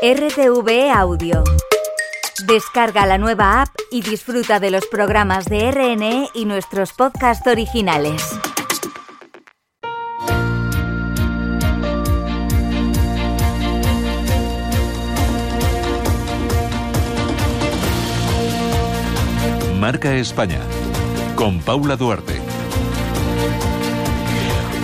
RTV Audio. Descarga la nueva app y disfruta de los programas de RNE y nuestros podcasts originales. Marca España. Con Paula Duarte.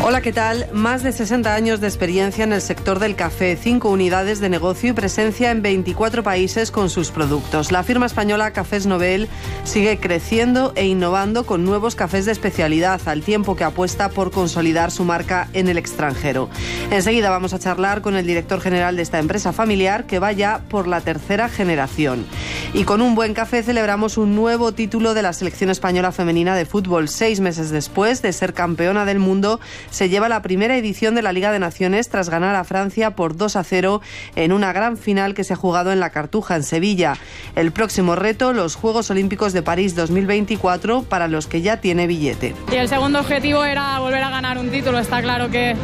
Hola, ¿qué tal? Más de 60 años de experiencia en el sector del café, cinco unidades de negocio y presencia en 24 países con sus productos. La firma española Cafés Nobel sigue creciendo e innovando con nuevos cafés de especialidad, al tiempo que apuesta por consolidar su marca en el extranjero. Enseguida vamos a charlar con el director general de esta empresa familiar que va ya por la tercera generación. Y con un buen café celebramos un nuevo título de la selección española femenina de fútbol. Seis meses después de ser campeona del mundo, se lleva la primera edición de la Liga de Naciones tras ganar a Francia por 2 a 0 en una gran final que se ha jugado en la Cartuja, en Sevilla. El próximo reto, los Juegos Olímpicos de París 2024, para los que ya tiene billete. Y el segundo objetivo era volver a ganar un título. Está claro que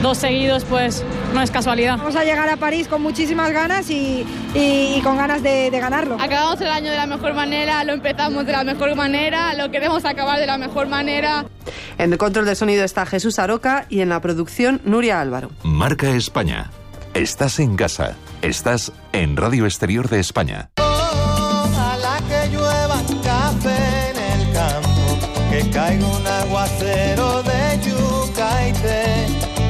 dos seguidos, pues no es casualidad. Vamos a llegar a París con muchísimas ganas y, y, y con ganas de, de ganarlo. Acabamos el año de la mejor manera, lo empezamos de la mejor manera, lo queremos acabar de la mejor manera. En el control de sonido está Jesús Aroca y en la producción Nuria Álvaro. Marca España. Estás en casa. Estás en Radio Exterior de España. Ojalá que llueva café en el campo, que caiga un aguacero de yuca y té,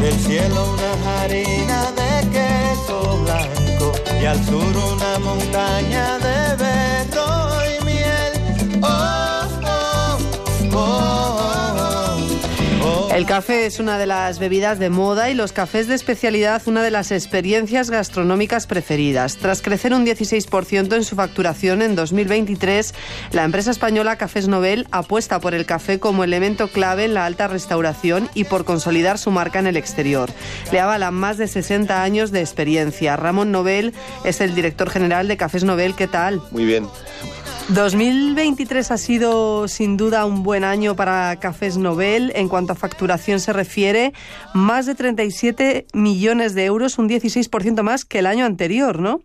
del cielo una harina de queso blanco y al sur una montaña de berro El café es una de las bebidas de moda y los cafés de especialidad una de las experiencias gastronómicas preferidas. Tras crecer un 16% en su facturación en 2023, la empresa española Cafés Nobel apuesta por el café como elemento clave en la alta restauración y por consolidar su marca en el exterior. Le avalan más de 60 años de experiencia. Ramón Nobel es el director general de Cafés Nobel. ¿Qué tal? Muy bien. 2023 ha sido sin duda un buen año para Cafés Nobel en cuanto a facturación se refiere, más de 37 millones de euros, un 16% más que el año anterior, ¿no?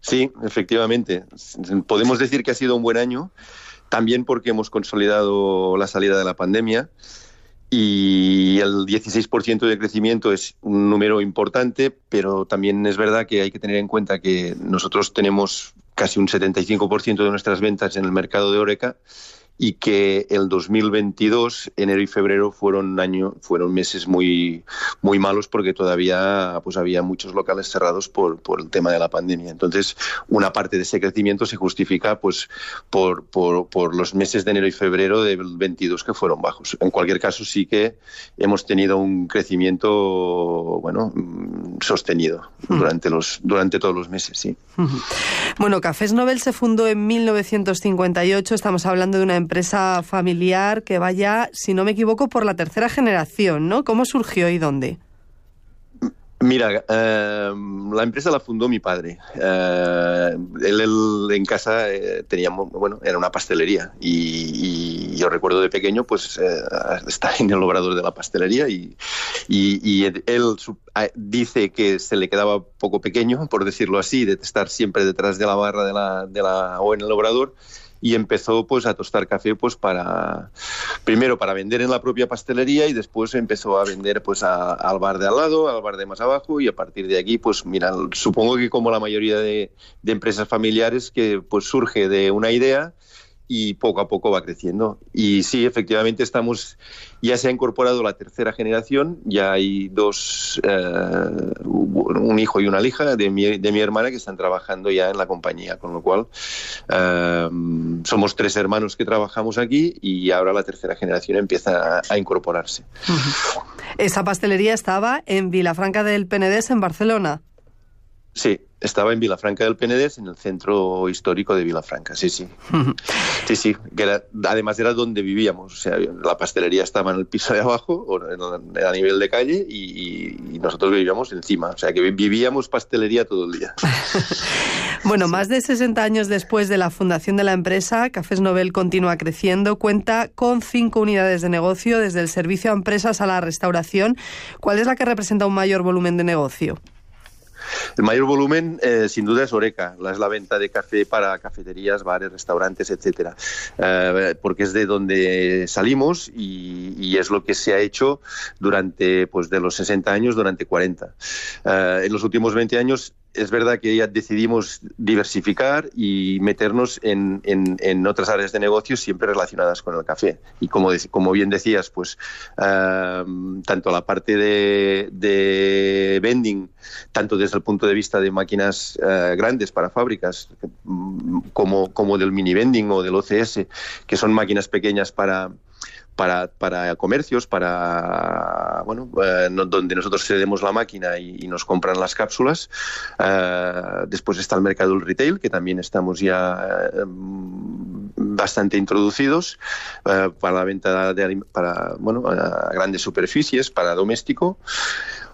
Sí, efectivamente. Podemos decir que ha sido un buen año, también porque hemos consolidado la salida de la pandemia y el 16% de crecimiento es un número importante, pero también es verdad que hay que tener en cuenta que nosotros tenemos casi un 75% de nuestras ventas en el mercado de Oreca y que el 2022, enero y febrero, fueron año, fueron meses muy, muy malos porque todavía pues, había muchos locales cerrados por, por el tema de la pandemia. Entonces, una parte de ese crecimiento se justifica pues, por, por, por los meses de enero y febrero del 22 que fueron bajos. En cualquier caso, sí que hemos tenido un crecimiento bueno, sostenido durante, los, durante todos los meses. Sí. Bueno, Cafés Nobel se fundó en 1958. Estamos hablando de una empresa familiar que vaya, si no me equivoco, por la tercera generación, ¿no? ¿Cómo surgió y dónde? Mira, eh, la empresa la fundó mi padre. Eh, él, en casa eh, teníamos, bueno, era una pastelería y, yo recuerdo de pequeño, pues eh, estar en el obrador de la pastelería y, y, él dice que se le quedaba poco pequeño, por decirlo así, de estar siempre detrás de la barra de la, de la o en el obrador y empezó pues a tostar café pues para primero para vender en la propia pastelería y después empezó a vender pues a, al bar de al lado, al bar de más abajo y a partir de aquí pues mira, supongo que como la mayoría de, de empresas familiares que pues surge de una idea y poco a poco va creciendo. Y sí, efectivamente estamos, ya se ha incorporado la tercera generación, ya hay dos, eh, un hijo y una hija de mi, de mi, hermana que están trabajando ya en la compañía, con lo cual eh, somos tres hermanos que trabajamos aquí y ahora la tercera generación empieza a, a incorporarse. Uh -huh. Esa pastelería estaba en Vilafranca del Penedés, en Barcelona. Sí, estaba en Vilafranca del Penedés, en el centro histórico de Vilafranca, sí, sí. Sí, sí, que era, además era donde vivíamos, o sea, la pastelería estaba en el piso de abajo, a nivel de calle, y, y nosotros vivíamos encima, o sea, que vivíamos pastelería todo el día. bueno, más de 60 años después de la fundación de la empresa, Cafés Nobel continúa creciendo, cuenta con cinco unidades de negocio, desde el servicio a empresas a la restauración. ¿Cuál es la que representa un mayor volumen de negocio? El mayor volumen, eh, sin duda, es Oreca, es la venta de café para cafeterías, bares, restaurantes, etcétera, eh, porque es de donde salimos y, y, es lo que se ha hecho durante, pues, de los 60 años, durante 40. Eh, en los últimos 20 años es verdad que ya decidimos diversificar y meternos en, en, otras áreas de negocio siempre relacionadas con el café. Y como, como bien decías, pues uh, tanto la parte de, de, vending, tanto desde el punto de vista de máquinas uh, grandes para fábricas, como, como del mini vending o del OCS, que son máquinas pequeñas para, para, para comercios, para bueno, eh, donde nosotros cedemos la máquina y, nos compran las cápsulas. Eh, después está el mercado del retail, que también estamos ya eh, bastante introducidos eh, para la venta de para bueno, a grandes superficies, para doméstico.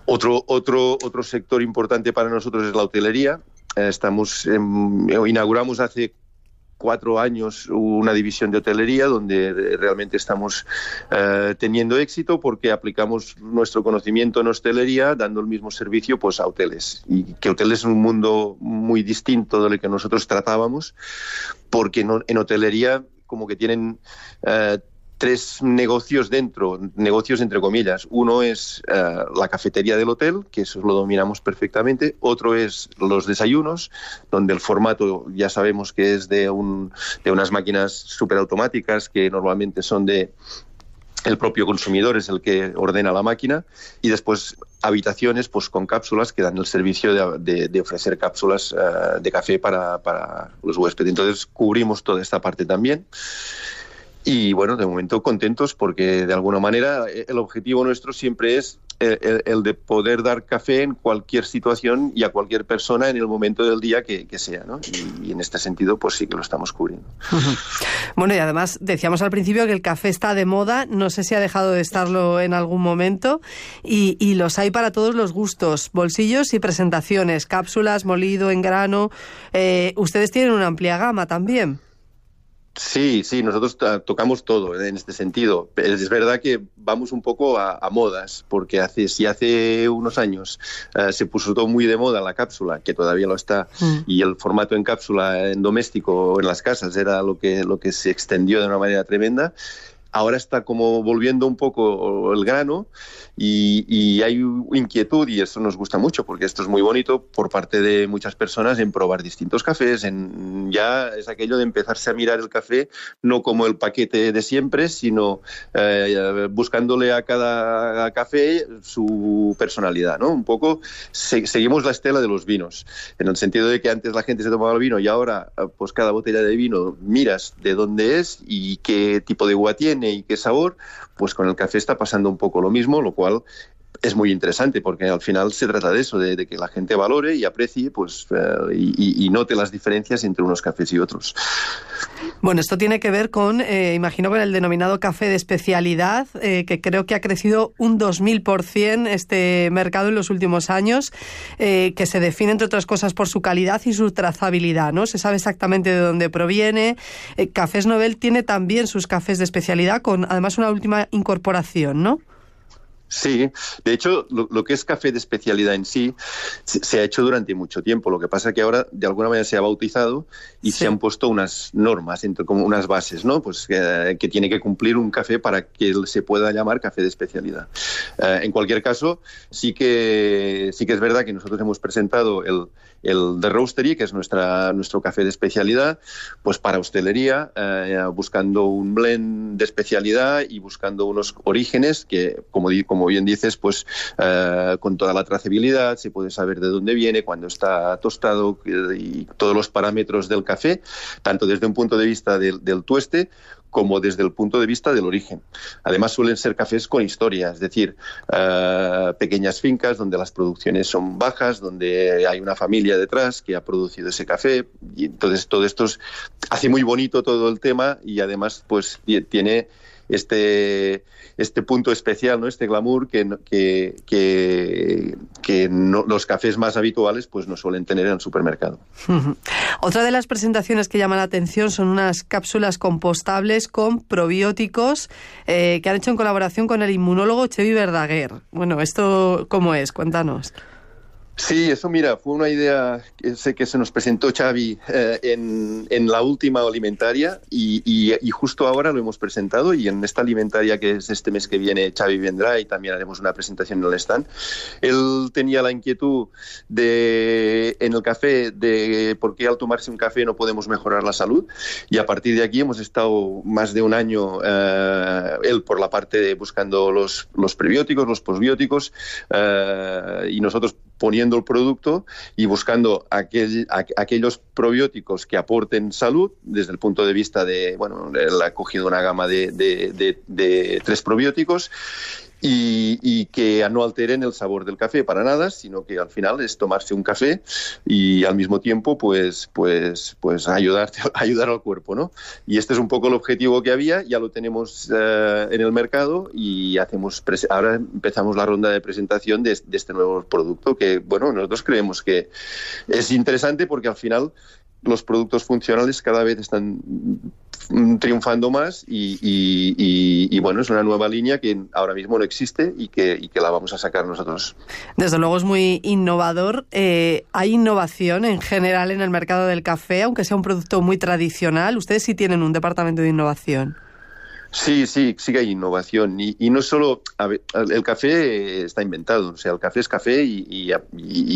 Otro, otro, otro sector importante para nosotros es la hotelería. estamos inauguramos hace cuatro años una división de hotelería donde realmente estamos eh, teniendo éxito porque aplicamos nuestro conocimiento en hostelería dando el mismo servicio pues a hoteles. Y que hoteles es un mundo muy distinto de lo que nosotros tratábamos porque no, en hotelería como que tienen eh, tres negocios dentro, negocios entre comillas. Uno es uh, la cafetería del hotel, que eso lo dominamos perfectamente. Otro es los desayunos, donde el formato ya sabemos que es de, un, de unas máquinas superautomáticas que normalmente son de el propio consumidor es el que ordena la máquina y después habitaciones pues con cápsulas que dan el servicio de, de, de ofrecer cápsulas uh, de café para, para los huéspedes. Entonces cubrimos toda esta parte también. Y bueno, de momento contentos porque de alguna manera el objetivo nuestro siempre es el, de poder dar café en cualquier situación y a cualquier persona en el momento del día que, sea, ¿no? Y, en este sentido, pues sí que lo estamos cubriendo. Bueno, y además decíamos al principio que el café está de moda, no sé si ha dejado de estarlo en algún momento, y, y los hay para todos los gustos, bolsillos y presentaciones, cápsulas, molido, en grano. Eh, ustedes tienen una amplia gama también. Sí, sí, nosotros tocamos todo en este sentido. Es verdad que vamos un poco a, a modas, porque hace, si hace unos años uh, se puso todo muy de moda la cápsula, que todavía lo está, mm. y el formato en cápsula en doméstico o en las casas era lo que, lo que se extendió de una manera tremenda, ahora está como volviendo un poco el grano y, hay inquietud y eso nos gusta mucho porque esto es muy bonito por parte de muchas personas en probar distintos cafés, en ya es aquello de empezarse a mirar el café no como el paquete de siempre, sino eh, buscándole a cada café su personalidad, ¿no? Un poco se, seguimos la estela de los vinos, en el sentido de que antes la gente se tomaba el vino y ahora pues cada botella de vino miras de dónde es y qué tipo de uva tiene y qué sabor, pues con el café está pasando un poco lo mismo, lo cual es muy interesante porque al final se trata de eso, de, que la gente valore y aprecie pues, uh, y, y, note las diferencias entre unos cafés y otros. Bueno, esto tiene que ver con, eh, imagino, con el denominado café de especialidad, eh, que creo que ha crecido un 2000% este mercado en los últimos años, eh, que se define, entre otras cosas, por su calidad y su trazabilidad, ¿no? Se sabe exactamente de dónde proviene. Eh, Cafés Nobel tiene también sus cafés de especialidad, con además una última incorporación, ¿no? Sí, de hecho, lo, lo, que es café de especialidad en sí se, se, ha hecho durante mucho tiempo. Lo que pasa es que ahora, de alguna manera, se ha bautizado y sí. se han puesto unas normas, como unas bases, ¿no? Pues que, que, tiene que cumplir un café para que se pueda llamar café de especialidad. Uh, en cualquier caso, sí que, sí que es verdad que nosotros hemos presentado el, el The Roastery, que es nuestra, nuestro café de especialidad, pues para hostelería, uh, buscando un blend de especialidad y buscando unos orígenes que, como, como como bien dices, pues uh, con toda la trazabilidad, se puede saber de dónde viene, cuándo está tostado y todos los parámetros del café, tanto desde un punto de vista del, tueste como desde el punto de vista del origen. Además suelen ser cafés con historia, es decir, uh, pequeñas fincas donde las producciones son bajas, donde hay una familia detrás que ha producido ese café y entonces todo esto es, hace muy bonito todo el tema y además pues tiene este, este punto especial, ¿no? este glamour que, que, que, no, los cafés más habituales pues no suelen tener en el supermercado. Otra de las presentaciones que llama la atención son unas cápsulas compostables con probióticos eh, que han hecho en colaboración con el inmunólogo Chevy Verdaguer. Bueno, ¿esto cómo es? Cuéntanos. Sí, eso mira, fue una idea que sé que se nos presentó Xavi eh, en, en, la última alimentaria y, y, y, justo ahora lo hemos presentado y en esta alimentaria que es este mes que viene Xavi vendrá y también haremos una presentación en el stand. Él tenía la inquietud de en el café de por qué al tomarse un café no podemos mejorar la salud y a partir de aquí hemos estado más de un año eh, él por la parte de buscando los, los prebióticos, los posbióticos eh, y nosotros poniendo el producto y buscando aquel, aquellos probióticos que aporten salud desde el punto de vista de, bueno, él ha cogido una gama de, de, de, de tres probióticos y, y, que no alteren el sabor del café para nada, sino que al final es tomarse un café y al mismo tiempo pues pues pues ayudarte ayudar al cuerpo, ¿no? Y este es un poco el objetivo que había, ya lo tenemos uh, en el mercado y hacemos ahora empezamos la ronda de presentación de, de este nuevo producto que bueno, nosotros creemos que es interesante porque al final los productos funcionales cada vez están triunfando más y, y, y, y, bueno, es una nueva línea que ahora mismo no existe y que, y que la vamos a sacar nosotros. Desde luego es muy innovador. Eh, ¿Hay innovación en general en el mercado del café, aunque sea un producto muy tradicional? Ustedes sí tienen un departamento de innovación. Sí, sí, sí que hay innovación. Y, y no solo. Ver, el café está inventado. O sea, el café es café y,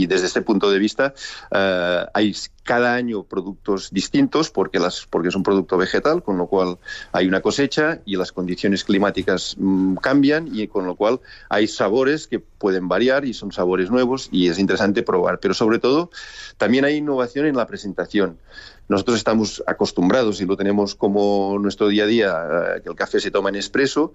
desde este punto de vista uh, hay cada año productos distintos porque, las, porque es un producto vegetal, con lo cual hay una cosecha y las condiciones climáticas mmm, cambian y con lo cual hay sabores que pueden variar y son sabores nuevos y es interesante probar. Pero sobre todo, también hay innovación en la presentación. Nosotros estamos acostumbrados y lo tenemos como nuestro día a día, uh, que el café se toma en expreso,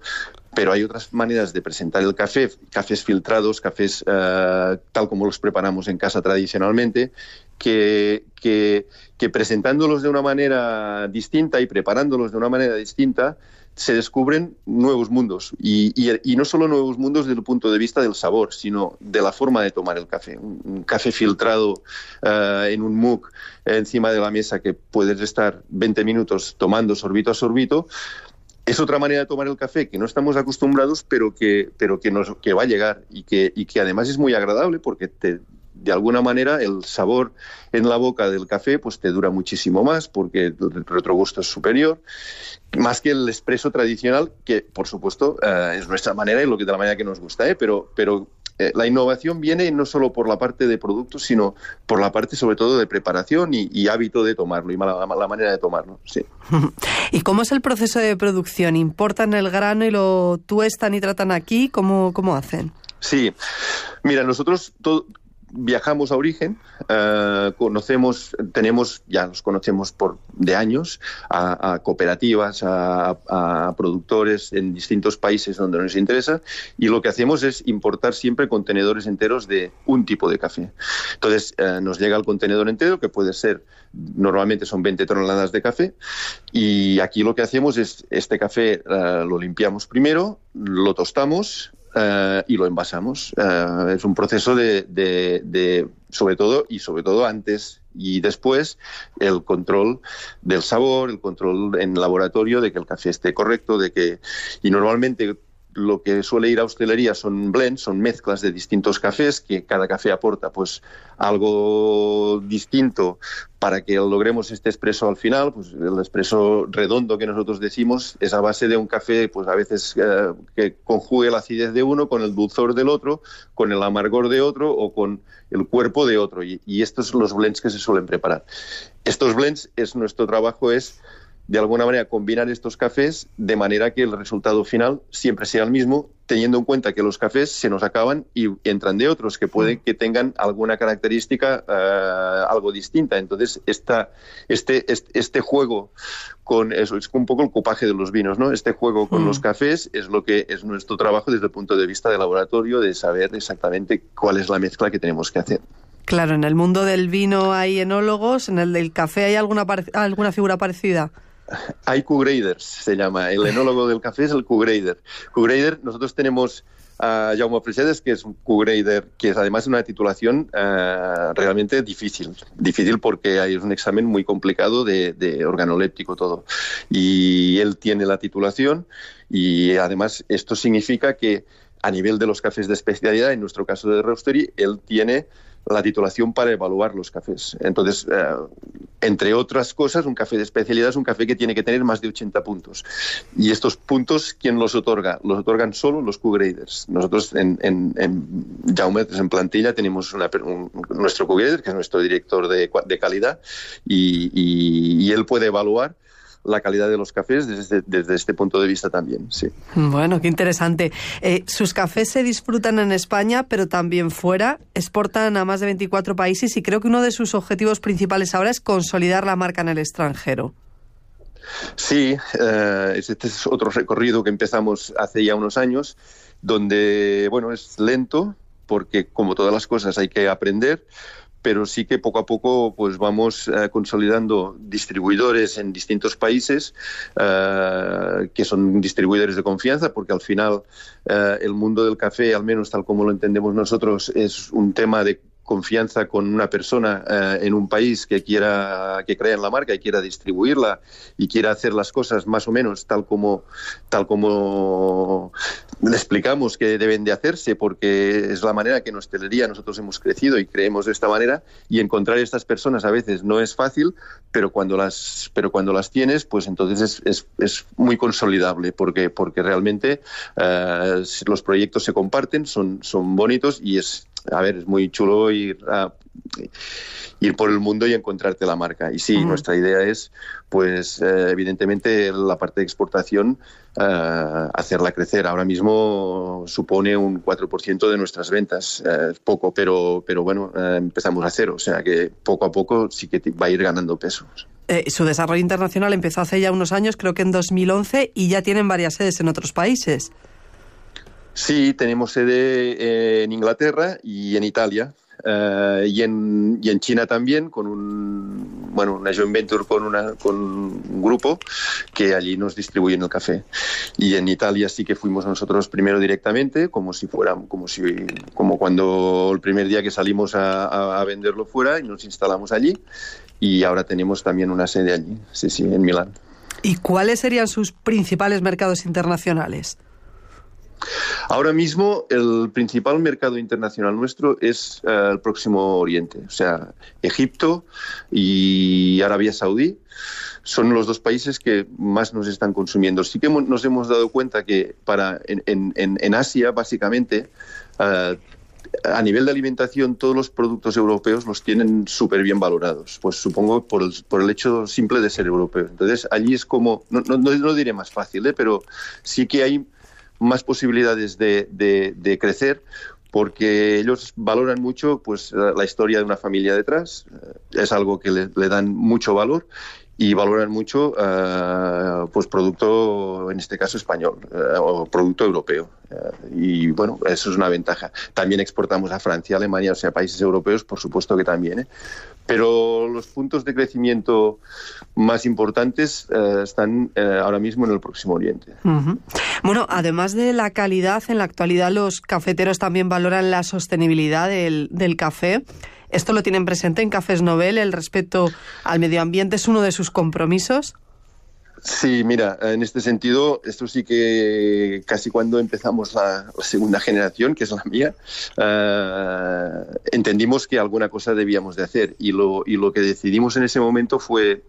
pero hay otras maneras de presentar el café, cafés filtrados, cafés uh, tal como los preparamos en casa tradicionalmente, que, que, que, presentándolos de una manera distinta y preparándolos de una manera distinta, se descubren nuevos mundos. Y, no solo nuevos mundos desde el punto de vista del sabor, sino de la forma de tomar el café. Un, café filtrado uh, en un mug encima de la mesa que puedes estar 20 minutos tomando sorbito a sorbito, es otra manera de tomar el café que no estamos acostumbrados, pero que, pero que va a llegar y que, y que además es muy agradable porque te, de alguna manera el sabor en la boca del café pues te dura muchísimo más porque el retrogusto es superior más que el expreso tradicional que por supuesto uh, es nuestra manera y lo que de la manera que nos gusta ¿eh? pero pero eh, la innovación viene no solo por la parte de productos, sino por la parte sobre todo de preparación y, y hábito de tomarlo y la, manera de tomarlo. Sí. ¿Y cómo es el proceso de producción? ¿Importan el grano y lo tuestan y tratan aquí? ¿Cómo, cómo hacen? Sí, mira, nosotros todo, viajamos a origen, uh, conocemos, tenemos, ya nos conocemos por de años, a, cooperativas, a, productores en distintos países donde nos interesa, y lo que hacemos es importar siempre contenedores enteros de un tipo de café. Entonces, uh, nos llega el contenedor entero, que puede ser, normalmente son 20 toneladas de café, y aquí lo que hacemos es, este café uh, lo limpiamos primero, lo tostamos, Uh, y lo envasamos. Uh, es un proceso de, de, de, sobre todo, y sobre todo antes y después, el control del sabor, el control en laboratorio de que el café esté correcto, de que, y normalmente lo que suele ir a hostelería son blends, son mezclas de distintos cafés, que cada café aporta pues algo distinto para que logremos este expreso al final, pues el expreso redondo que nosotros decimos es a base de un café, pues a veces eh, que conjugue la acidez de uno con el dulzor del otro, con el amargor de otro o con el cuerpo de otro. Y, y estos son los blends que se suelen preparar. Estos blends es nuestro trabajo es de alguna manera combinar estos cafés de manera que el resultado final siempre sea el mismo, teniendo en cuenta que los cafés se nos acaban y entran de otros que pueden que tengan alguna característica uh, algo distinta. Entonces, esta, este, este, este, juego con eso es un poco el copaje de los vinos, ¿no? Este juego con mm. los cafés es lo que es nuestro trabajo desde el punto de vista de laboratorio, de saber exactamente cuál es la mezcla que tenemos que hacer. Claro, en el mundo del vino hay enólogos, en el del café hay alguna, alguna figura parecida. Hay Q-graders, se llama. El enólogo del café es el Q-grader. Q-grader, nosotros tenemos a Jaume Fresedes, que es un Q-grader, que es además una titulación uh, realmente difícil. Difícil porque hay un examen muy complicado de, de organoléptico todo. Y él tiene la titulación y además esto significa que a nivel de los cafés de especialidad, en nuestro caso de Roastery, él tiene la titulación para evaluar los cafés. Entonces, eh, entre otras cosas, un café de especialidad es un café que tiene que tener más de 80 puntos. Y estos puntos, ¿quién los otorga? Los otorgan solo los Q-graders. Nosotros en, en, en plantilla, tenemos una, un, nuestro Q-grader, que es nuestro director de, de calidad, y él puede evaluar la calidad de los cafés desde, desde este punto de vista también. Sí. Bueno, qué interesante. Eh, sus cafés se disfrutan en España, pero también fuera. Exportan a más de 24 países y creo que uno de sus objetivos principales ahora es consolidar la marca en el extranjero. Sí, eh, este es otro recorrido que empezamos hace ya unos años, donde, bueno, es lento, porque como todas las cosas hay que aprender, pero sí que poco a poco pues vamos eh, consolidando distribuidores en distintos países eh, que son distribuidores de confianza porque al final eh, el mundo del café al menos tal como lo entendemos nosotros es un tema de confianza con una persona eh, en un país que quiera que crea en la marca y quiera distribuirla y quiera hacer las cosas más o menos tal como tal como le explicamos que deben de hacerse porque es la manera que en hostelería nosotros hemos crecido y creemos de esta manera y encontrar estas personas a veces no es fácil pero cuando las pero cuando las tienes pues entonces es, es, es muy consolidable porque porque realmente eh, los proyectos se comparten son son bonitos y es a ver, es muy chulo ir a, ir por el mundo y encontrarte la marca. Y sí, uh -huh. nuestra idea es, pues, eh, evidentemente, la parte de exportación, eh, hacerla crecer. Ahora mismo supone un 4% de nuestras ventas. Eh, poco, pero, pero bueno, empezamos a cero. O sea que poco a poco sí que va a ir ganando peso. Eh, su desarrollo internacional empezó hace ya unos años, creo que en 2011, y ya tienen varias sedes en otros países. Sí, tenemos sede eh, en Inglaterra y en Italia. Uh, y, en, China también, con un, bueno, una joint venture con, un grupo que allí nos distribuyen el café. Y en Italia sí que fuimos nosotros primero directamente, como si fuera, como, si, como cuando el primer día que salimos a, a venderlo fuera y nos instalamos allí. Y ahora tenemos también una sede allí, sí, sí, en Milán. ¿Y cuáles serían sus principales mercados internacionales? Ahora mismo el principal mercado internacional nuestro es uh, el Próximo Oriente, o sea, Egipto y Arabia Saudí son los dos países que más nos están consumiendo. Sí que nos hemos dado cuenta que para en, en, en Asia, básicamente, uh, a nivel de alimentación, todos los productos europeos los tienen súper bien valorados. Pues supongo por el, por el hecho simple de ser europeos. Entonces, allí es como, no, no, no diré más fácil, ¿eh? pero sí que hay más posibilidades de, de, crecer porque ellos valoran mucho pues la historia de una familia detrás, es algo que le, dan mucho valor y valoran mucho uh, pues producto en este caso español uh, o producto europeo. Y bueno eso es una ventaja. También exportamos a Francia Alemania o sea países europeos por supuesto que también ¿eh? Pero los puntos de crecimiento más importantes eh, están eh, ahora mismo en el próximo Oriente. Bueno, además de la calidad, en la actualidad los cafeteros también valoran la sostenibilidad del, del café. ¿Esto lo tienen presente en Cafés Nobel? ¿El respeto al medio ambiente es uno de sus compromisos? Sí, mira, en este sentido, esto sí que casi cuando empezamos la, segunda generación, que es la mía, uh, entendimos que alguna cosa debíamos de hacer y lo, y lo que decidimos en ese momento fue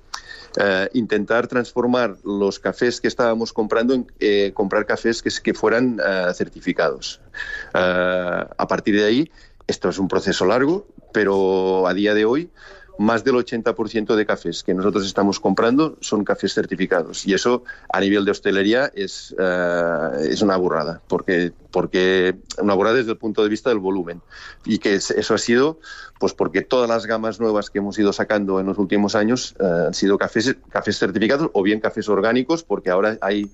uh, intentar transformar los cafés que estábamos comprando en eh, comprar cafés que, que fueran uh, certificados. a partir de ahí, esto es un proceso largo, pero a día de hoy más del 80% de cafés que nosotros estamos comprando son cafés certificados. Y eso a nivel de hostelería es, uh, es una burrada, porque, porque una burrada desde el punto de vista del volumen. Y que eso ha sido pues porque todas las gamas nuevas que hemos ido sacando en los últimos años uh, han sido cafés, cafés certificados o bien cafés orgánicos, porque ahora hay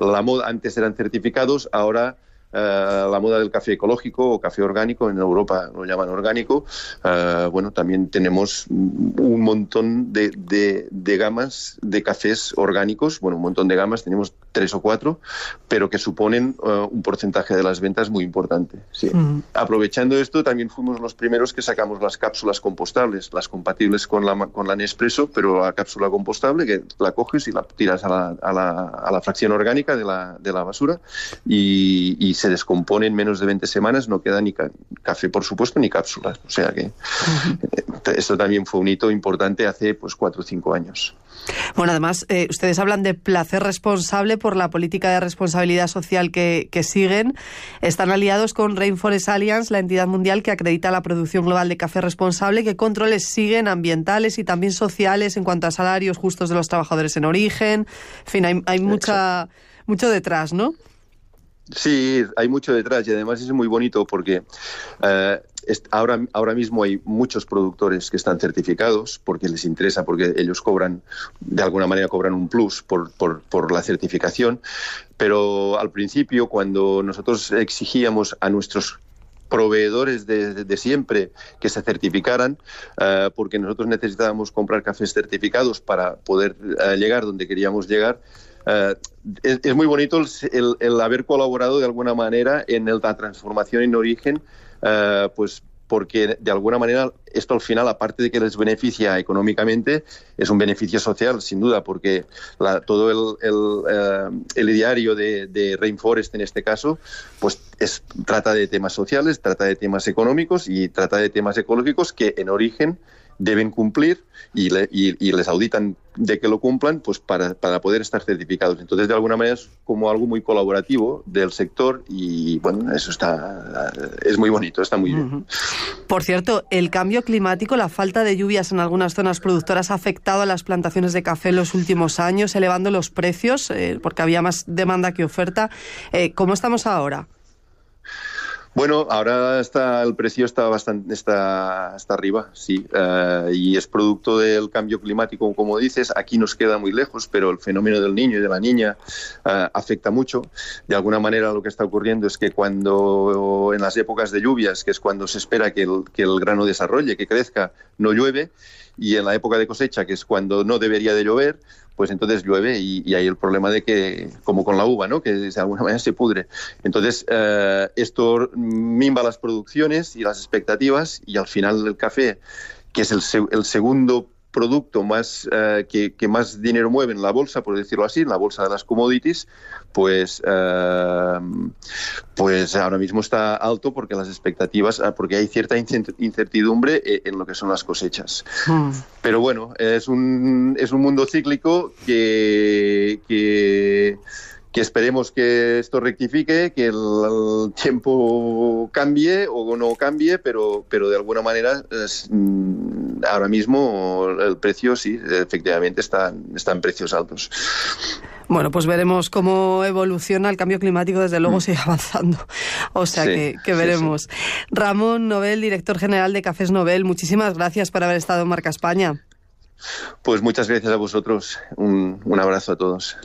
la moda, antes eran certificados, ahora Uh, la moda del café ecológico o café orgánico, en Europa lo llaman orgánico, uh, bueno, también tenemos un montón de, de, de, gamas de cafés orgánicos, bueno, un montón de gamas, tenemos tres o cuatro, pero que suponen uh, un porcentaje de las ventas muy importante. Sí. Mm. Aprovechando esto, también fuimos los primeros que sacamos las cápsulas compostables, las compatibles con la, con la Nespresso, pero la cápsula compostable que la coges y la tiras a la, a la, a la fracción orgánica de la, de la basura y, y se se descompone en menos de 20 semanas, no queda ni café, por supuesto, ni cápsulas. O sea que eh, esto también fue un hito importante hace pues cuatro o cinco años. Bueno, además, eh, ustedes hablan de placer responsable por la política de responsabilidad social que, siguen. Están aliados con Rainforest Alliance, la entidad mundial que acredita la producción global de café responsable. ¿Qué controles siguen ambientales y también sociales en cuanto a salarios justos de los trabajadores en origen? En fin, hay, mucha, mucho detrás, ¿no? Sí, hay mucho detrás y además es muy bonito porque eh, ahora, ahora mismo hay muchos productores que están certificados porque les interesa, porque ellos cobran, de alguna manera cobran un plus por, por, la certificación, pero al principio cuando nosotros exigíamos a nuestros proveedores de, siempre que se certificaran, eh, porque nosotros necesitábamos comprar cafés certificados para poder eh, llegar donde queríamos llegar, eh, es, muy bonito el, haber colaborado de alguna manera en la transformación en origen, eh, pues porque de alguna manera esto al final, aparte de que les beneficia económicamente, es un beneficio social, sin duda, porque todo el, el, diario eh, de, Rainforest, en este caso, pues es, trata de temas sociales, trata de temas económicos y trata de temas ecológicos que en origen deben cumplir y, les auditan de que lo cumplan pues para, poder estar certificados. Entonces, de alguna manera es como algo muy colaborativo del sector y bueno, eso está es muy bonito, está muy bien. Por cierto, el cambio climático, la falta de lluvias en algunas zonas productoras ha afectado a las plantaciones de café en los últimos años, elevando los precios eh, porque había más demanda que oferta. Eh, ¿Cómo estamos ahora? Bueno, ahora está el precio está bastante está, arriba, sí, eh, y es producto del cambio climático, como dices. Aquí nos queda muy lejos, pero el fenómeno del niño y de la niña eh, afecta mucho. De alguna manera, lo que está ocurriendo es que cuando en las épocas de lluvias, que es cuando se espera que el, que el grano desarrolle, que crezca, no llueve, y en la época de cosecha, que es cuando no debería de llover, pues entonces llueve y, hay el problema de que, como con la uva, ¿no? que de alguna manera se pudre. Entonces, eh, esto mimba las producciones y las expectativas y al final el café, que es el, el segundo producto más eh, que, más dinero mueve en la bolsa, por decirlo así, en la bolsa de las commodities, pues, eh, pues ahora mismo está alto porque las expectativas, ah, porque hay cierta incertidumbre eh, en lo que son las cosechas. Hmm. Pero bueno, es un, es un mundo cíclico que, que que esperemos que esto rectifique, que el, tiempo cambie o no cambie, pero, pero de alguna manera mm, ahora mismo el precio sí, efectivamente está, está en precios altos. Bueno, pues veremos cómo evoluciona el cambio climático, desde luego mm. sigue avanzando. O sea que, veremos. Ramón Nobel, director general de Cafés Nobel, muchísimas gracias por haber estado en Marca España. Pues muchas gracias a vosotros. un abrazo a todos.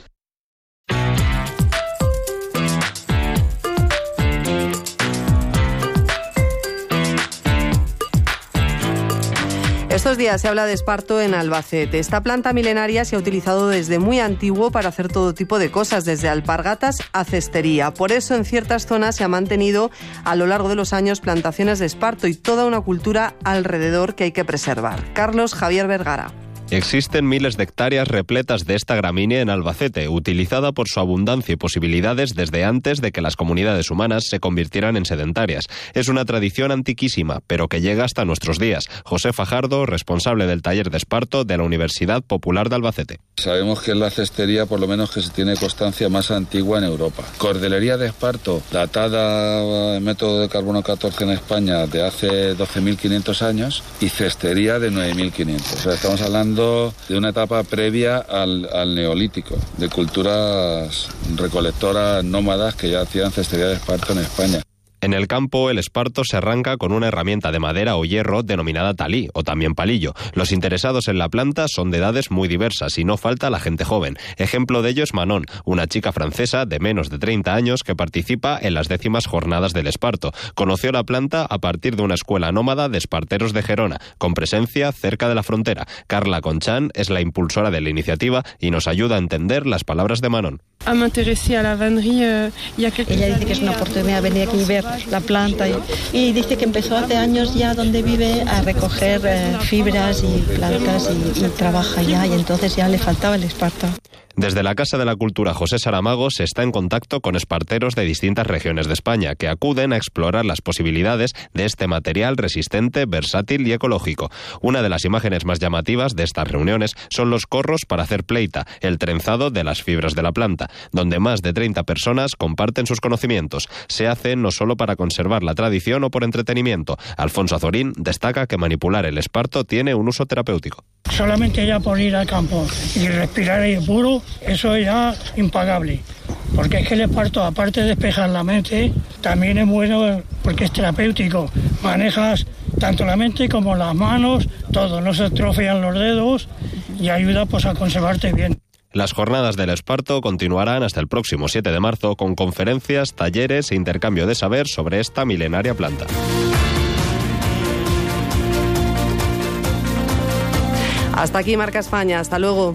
Estos días se habla de esparto en Albacete. Esta planta milenaria se ha utilizado desde muy antiguo para hacer todo tipo de cosas, desde alpargatas a cestería. Por eso en ciertas zonas se ha mantenido a lo largo de los años plantaciones de esparto y toda una cultura alrededor que hay que preservar. Carlos Javier Vergara. Existen miles de hectáreas repletas de esta gramínea en Albacete, utilizada por su abundancia y posibilidades desde antes de que las comunidades humanas se convirtieran en sedentarias. Es una tradición antiquísima, pero que llega hasta nuestros días. José Fajardo, responsable del taller de esparto de la Universidad Popular de Albacete. Sabemos que es la cestería, por lo menos, que se tiene constancia más antigua en Europa. Cordelería de esparto, datada en método de carbono 14 en España de hace 12.500 años, y cestería de 9.500. O sea, estamos hablando de una etapa previa al, neolítico, de culturas recolectoras nómadas que ya hacían cestería de esparto en España. En el campo, el esparto se arranca con una herramienta de madera o hierro denominada talí o también palillo. Los interesados en la planta son de edades muy diversas y no falta la gente joven. Ejemplo de ello es Manon, una chica francesa de menos de 30 años que participa en las décimas jornadas del esparto. Conoció la planta a partir de una escuela nómada de esparteros de Gerona, con presencia cerca de la frontera. Carla Conchan es la impulsora de la iniciativa y nos ayuda a entender las palabras de Manon. Euh, Ella dice que es una oportunidad venir aquí y ver la planta y, dice que empezó hace años ya donde vive a recoger eh, fibras y plantas y, y trabaja ya y entonces ya le faltaba el esparto. Desde la Casa de la Cultura José Saramago se está en contacto con esparteros de distintas regiones de España que acuden a explorar las posibilidades de este material resistente, versátil y ecológico. Una de las imágenes más llamativas de estas reuniones son los corros para hacer pleita, el trenzado de las fibras de la planta, donde más de 30 personas comparten sus conocimientos. Se hace no solo para conservar la tradición o por entretenimiento. Alfonso Azorín destaca que manipular el esparto tiene un uso terapéutico. Solamente ya por ir al campo y respirar aire puro, eso es ya impagable. Porque es que el esparto, aparte de despejar la mente, también es bueno porque es terapéutico. Manejas tanto la mente como las manos, todo, no se atrofian los dedos y ayuda pues a conservarte bien. Las jornadas del Esparto continuarán hasta el próximo 7 de marzo con conferencias, talleres e intercambio de saber sobre esta milenaria planta. Hasta aquí Marca España, hasta luego.